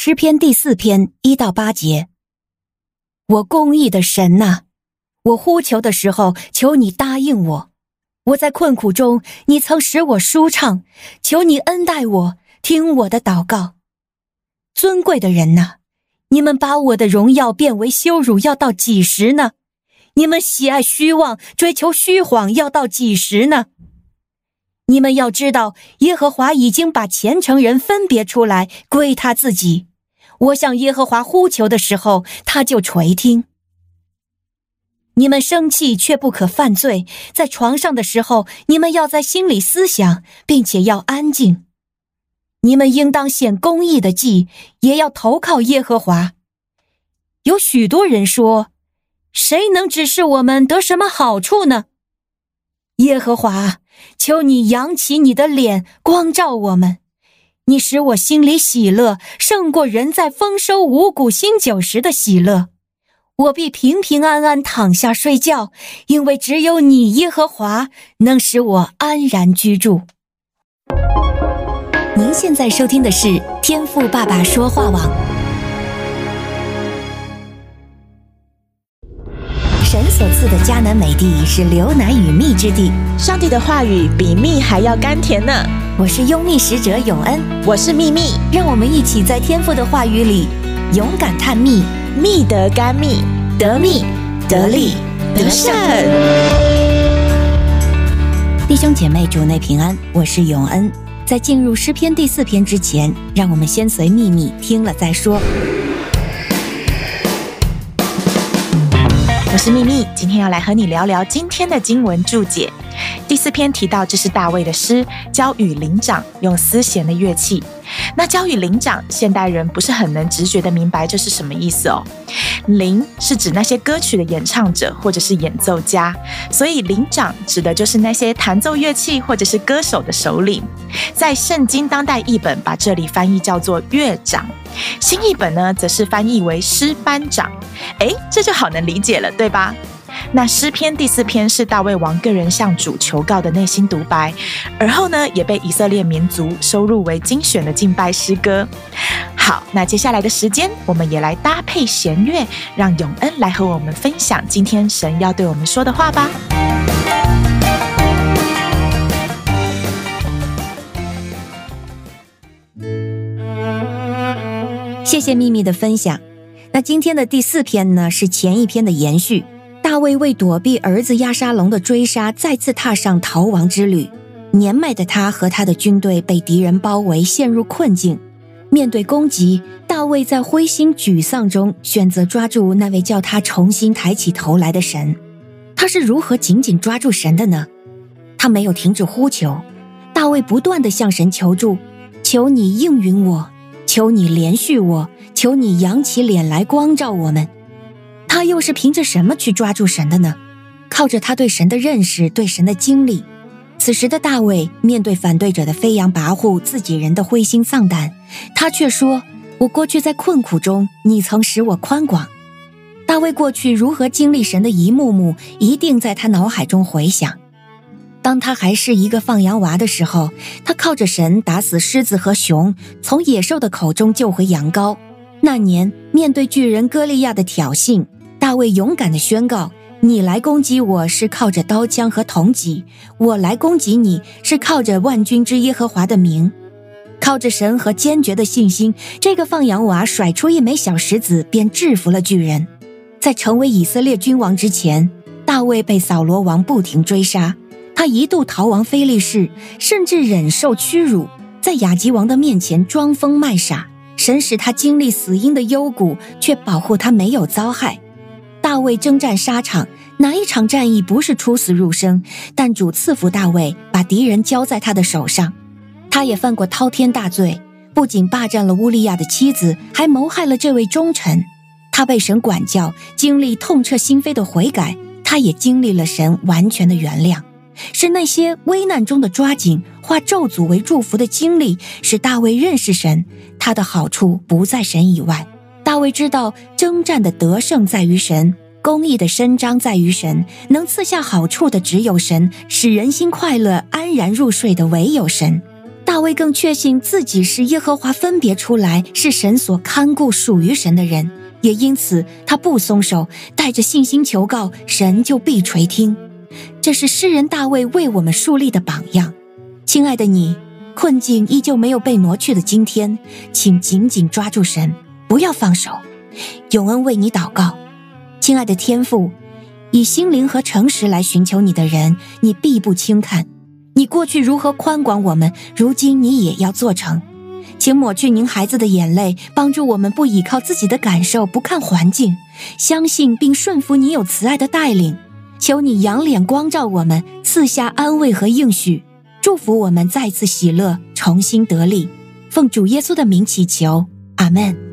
诗篇第四篇一到八节。我公义的神呐，我呼求的时候，求你答应我。我在困苦中，你曾使我舒畅，求你恩待我，听我的祷告。尊贵的人呐，你们把我的荣耀变为羞辱，要到几时呢？你们喜爱虚妄，追求虚谎，要到几时呢？你们要知道，耶和华已经把虔诚人分别出来，归他自己。我向耶和华呼求的时候，他就垂听。你们生气却不可犯罪，在床上的时候，你们要在心里思想，并且要安静。你们应当献公义的祭，也要投靠耶和华。有许多人说：“谁能指示我们得什么好处呢？”耶和华。求你扬起你的脸，光照我们。你使我心里喜乐，胜过人在丰收五谷新酒时的喜乐。我必平平安安躺下睡觉，因为只有你耶和华能使我安然居住。您现在收听的是天赋爸爸说话网。神所赐的迦南美地是流奶与蜜之地，上帝的话语比蜜还要甘甜呢。我是拥蜜使者永恩，我是蜜蜜，让我们一起在天父的话语里勇敢探蜜，蜜得甘蜜，得蜜得利得胜。弟兄姐妹，主内平安，我是永恩。在进入诗篇第四篇之前，让我们先随秘密听了再说。我是蜜蜜，今天要来和你聊聊今天的经文注解。第四篇提到，这是大卫的诗，交与灵长，用丝弦的乐器。那交与灵长，现代人不是很能直觉的明白这是什么意思哦。灵是指那些歌曲的演唱者或者是演奏家，所以灵长指的就是那些弹奏乐器或者是歌手的首领。在圣经当代译本把这里翻译叫做乐长，新译本呢则是翻译为诗班长。诶，这就好能理解了，对吧？那诗篇第四篇是大卫王个人向主求告的内心独白，而后呢，也被以色列民族收入为精选的敬拜诗歌。好，那接下来的时间，我们也来搭配弦乐，让永恩来和我们分享今天神要对我们说的话吧。谢谢秘密的分享。那今天的第四篇呢，是前一篇的延续。大卫为躲避儿子押沙龙的追杀，再次踏上逃亡之旅。年迈的他和他的军队被敌人包围，陷入困境。面对攻击，大卫在灰心沮丧中选择抓住那位叫他重新抬起头来的神。他是如何紧紧抓住神的呢？他没有停止呼求。大卫不断地向神求助：“求你应允我，求你怜恤我，求你扬起脸来光照我们。”他又是凭着什么去抓住神的呢？靠着他对神的认识，对神的经历。此时的大卫面对反对者的飞扬跋扈，自己人的灰心丧胆，他却说：“我过去在困苦中，你曾使我宽广。”大卫过去如何经历神的一幕幕，一定在他脑海中回想。当他还是一个放羊娃的时候，他靠着神打死狮子和熊，从野兽的口中救回羊羔。那年面对巨人歌利亚的挑衅。大卫勇敢地宣告：“你来攻击我是靠着刀枪和铜戟，我来攻击你是靠着万军之耶和华的名，靠着神和坚决的信心。”这个放羊娃甩出一枚小石子，便制服了巨人。在成为以色列君王之前，大卫被扫罗王不停追杀，他一度逃亡非利士，甚至忍受屈辱，在亚吉王的面前装疯卖傻。神使他经历死荫的幽谷，却保护他没有遭害。大卫征战沙场，哪一场战役不是出死入生？但主赐福大卫，把敌人交在他的手上。他也犯过滔天大罪，不仅霸占了乌利亚的妻子，还谋害了这位忠臣。他被神管教，经历痛彻心扉的悔改，他也经历了神完全的原谅。是那些危难中的抓紧，化咒诅为祝福的经历，使大卫认识神，他的好处不在神以外。大卫知道，征战的得胜在于神，公义的伸张在于神，能赐下好处的只有神，使人心快乐、安然入睡的唯有神。大卫更确信自己是耶和华分别出来，是神所看顾、属于神的人，也因此他不松手，带着信心求告，神就必垂听。这是诗人大卫为我们树立的榜样。亲爱的你，困境依旧没有被挪去的今天，请紧紧抓住神，不要放手。永恩为你祷告，亲爱的天父，以心灵和诚实来寻求你的人，你必不轻看。你过去如何宽广我们，如今你也要做成。请抹去您孩子的眼泪，帮助我们不依靠自己的感受，不看环境，相信并顺服你有慈爱的带领。求你仰脸光照我们，赐下安慰和应许，祝福我们再次喜乐，重新得力。奉主耶稣的名祈求，阿门。